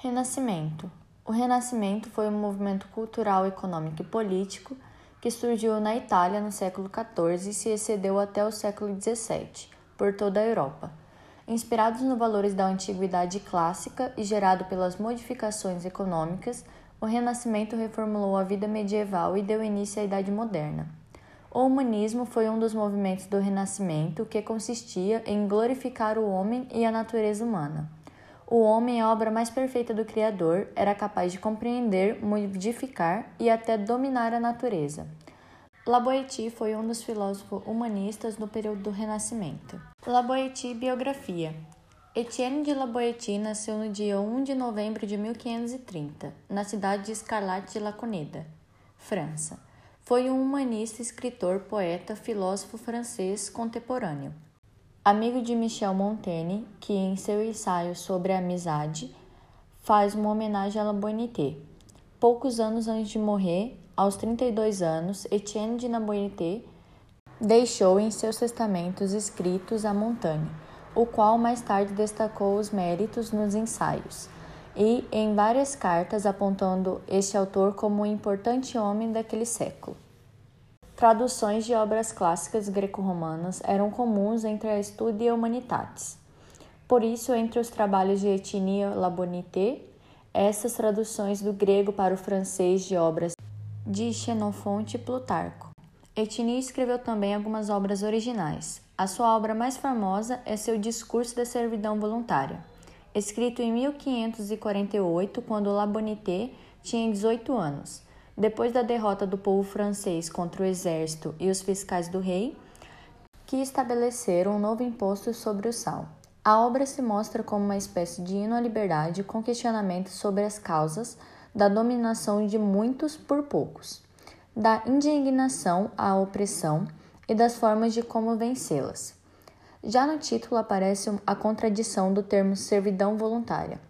Renascimento. O Renascimento foi um movimento cultural, econômico e político que surgiu na Itália no século XIV e se excedeu até o século XVII por toda a Europa. Inspirados nos valores da antiguidade clássica e gerado pelas modificações econômicas, o Renascimento reformulou a vida medieval e deu início à Idade Moderna. O humanismo foi um dos movimentos do Renascimento que consistia em glorificar o homem e a natureza humana. O homem, a obra mais perfeita do Criador, era capaz de compreender, modificar e até dominar a natureza. La Boétie foi um dos filósofos humanistas no período do Renascimento. La Boétie Biografia Etienne de La Boétie nasceu no dia 1 de novembro de 1530, na cidade de Escarlate de Laconeda, França. Foi um humanista, escritor, poeta, filósofo francês contemporâneo amigo de Michel Montaigne, que em seu ensaio sobre a amizade faz uma homenagem à La Bonité. Poucos anos antes de morrer, aos 32 anos, Etienne de La Bonité deixou em seus testamentos escritos a Montaigne, o qual mais tarde destacou os méritos nos ensaios, e em várias cartas apontando este autor como um importante homem daquele século. Traduções de obras clássicas greco-romanas eram comuns entre a Studia Humanitatis. Por isso, entre os trabalhos de Etienne Labonité, essas traduções do grego para o francês de obras de Xenofonte e Plutarco. Etienne escreveu também algumas obras originais. A sua obra mais famosa é seu Discurso da Servidão Voluntária, escrito em 1548, quando Labonité tinha 18 anos depois da derrota do povo francês contra o exército e os fiscais do rei, que estabeleceram um novo imposto sobre o sal. A obra se mostra como uma espécie de hino à liberdade com questionamentos sobre as causas da dominação de muitos por poucos, da indignação à opressão e das formas de como vencê-las. Já no título aparece a contradição do termo servidão voluntária,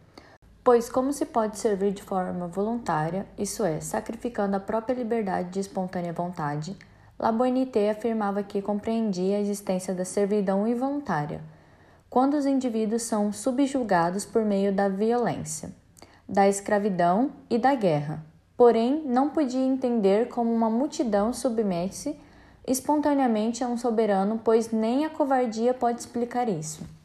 Pois, como se pode servir de forma voluntária, isso é, sacrificando a própria liberdade de espontânea vontade, La Bonité afirmava que compreendia a existência da servidão involuntária, quando os indivíduos são subjugados por meio da violência, da escravidão e da guerra. Porém, não podia entender como uma multidão submete-se espontaneamente a um soberano, pois nem a covardia pode explicar isso.